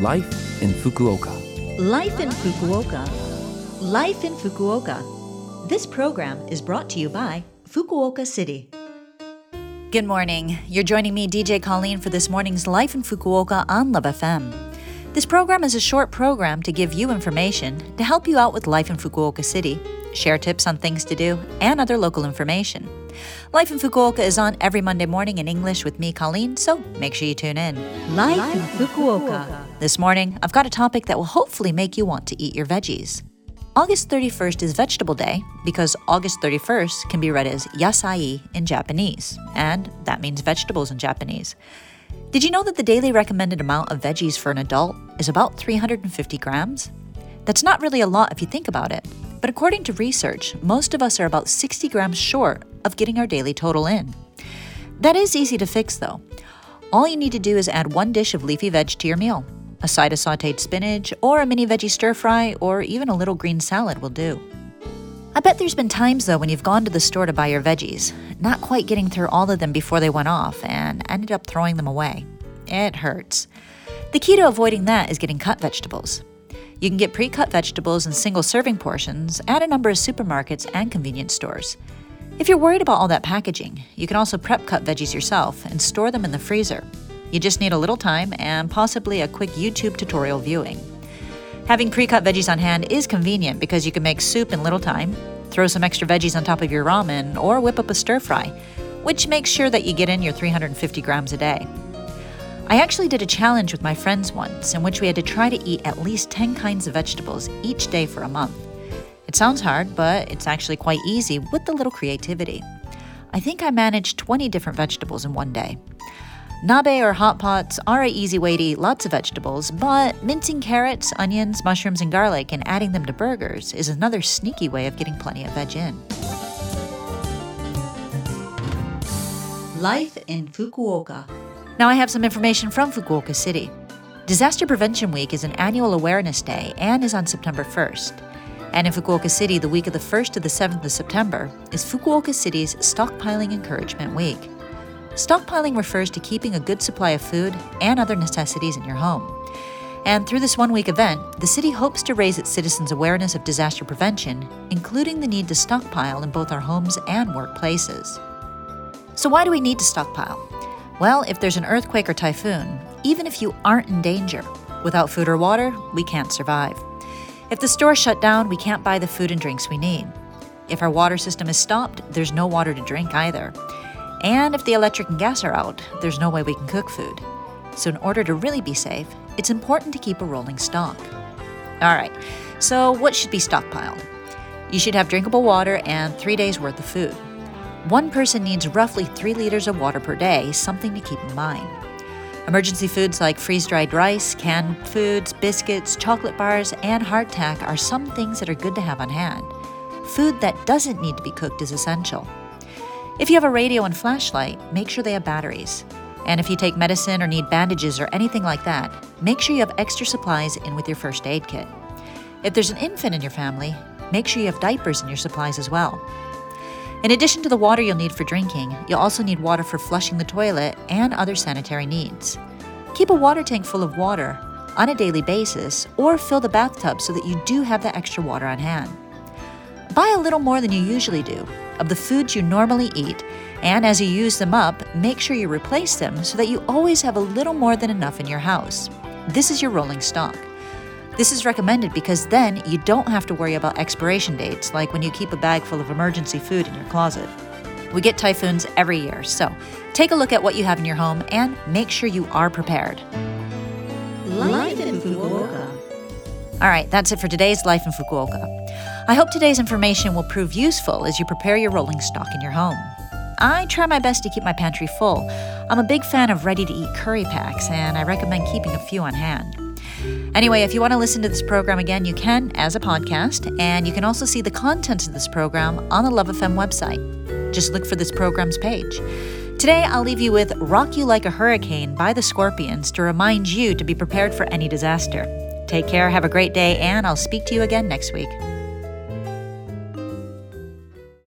Life in Fukuoka. Life in Fukuoka. Life in Fukuoka. This program is brought to you by Fukuoka City. Good morning. You're joining me, DJ Colleen, for this morning's Life in Fukuoka on Love FM. This program is a short program to give you information to help you out with life in Fukuoka City, share tips on things to do, and other local information. Life in Fukuoka is on every Monday morning in English with me, Colleen, so make sure you tune in. Life, in Fukuoka. This morning, I've got a topic that will hopefully make you want to eat your veggies. August 31st is Vegetable Day because August 31st can be read as yasai in Japanese, and that means vegetables in Japanese. Did you know that the daily recommended amount of veggies for an adult is about 350 grams? That's not really a lot if you think about it, but according to research, most of us are about 60 grams short of getting our daily total in. That is easy to fix though. All you need to do is add one dish of leafy veg to your meal. A side of sauteed spinach, or a mini veggie stir fry, or even a little green salad will do. I bet there's been times though when you've gone to the store to buy your veggies, not quite getting through all of them before they went off, and ended up throwing them away. It hurts. The key to avoiding that is getting cut vegetables. You can get pre cut vegetables in single serving portions at a number of supermarkets and convenience stores. If you're worried about all that packaging, you can also prep cut veggies yourself and store them in the freezer. You just need a little time and possibly a quick YouTube tutorial viewing. Having pre cut veggies on hand is convenient because you can make soup in little time, throw some extra veggies on top of your ramen, or whip up a stir fry, which makes sure that you get in your 350 grams a day. I actually did a challenge with my friends once in which we had to try to eat at least 10 kinds of vegetables each day for a month. It sounds hard, but it's actually quite easy with a little creativity. I think I managed 20 different vegetables in one day. Nabe or hot pots are an easy way to eat lots of vegetables, but mincing carrots, onions, mushrooms, and garlic and adding them to burgers is another sneaky way of getting plenty of veg in. Life in Fukuoka. Now I have some information from Fukuoka City. Disaster Prevention Week is an annual awareness day and is on September 1st. And in Fukuoka City, the week of the 1st to the 7th of September is Fukuoka City's Stockpiling Encouragement Week. Stockpiling refers to keeping a good supply of food and other necessities in your home. And through this one week event, the city hopes to raise its citizens' awareness of disaster prevention, including the need to stockpile in both our homes and workplaces. So, why do we need to stockpile? Well, if there's an earthquake or typhoon, even if you aren't in danger, without food or water, we can't survive. If the store shut down, we can't buy the food and drinks we need. If our water system is stopped, there's no water to drink either. And if the electric and gas are out, there's no way we can cook food. So, in order to really be safe, it's important to keep a rolling stock. All right, so what should be stockpiled? You should have drinkable water and three days' worth of food. One person needs roughly three liters of water per day, something to keep in mind. Emergency foods like freeze dried rice, canned foods, biscuits, chocolate bars, and hardtack are some things that are good to have on hand. Food that doesn't need to be cooked is essential. If you have a radio and flashlight, make sure they have batteries. And if you take medicine or need bandages or anything like that, make sure you have extra supplies in with your first aid kit. If there's an infant in your family, make sure you have diapers in your supplies as well. In addition to the water you'll need for drinking, you'll also need water for flushing the toilet and other sanitary needs. Keep a water tank full of water on a daily basis or fill the bathtub so that you do have the extra water on hand. Buy a little more than you usually do of the foods you normally eat, and as you use them up, make sure you replace them so that you always have a little more than enough in your house. This is your rolling stock. This is recommended because then you don't have to worry about expiration dates like when you keep a bag full of emergency food in your closet. We get typhoons every year, so take a look at what you have in your home and make sure you are prepared. Life in Fukuoka. All right, that's it for today's Life in Fukuoka. I hope today's information will prove useful as you prepare your rolling stock in your home. I try my best to keep my pantry full. I'm a big fan of ready to eat curry packs, and I recommend keeping a few on hand. Anyway, if you want to listen to this program again, you can as a podcast, and you can also see the contents of this program on the Love FM website. Just look for this program's page. Today, I'll leave you with Rock You Like a Hurricane by the Scorpions to remind you to be prepared for any disaster. Take care, have a great day, and I'll speak to you again next week.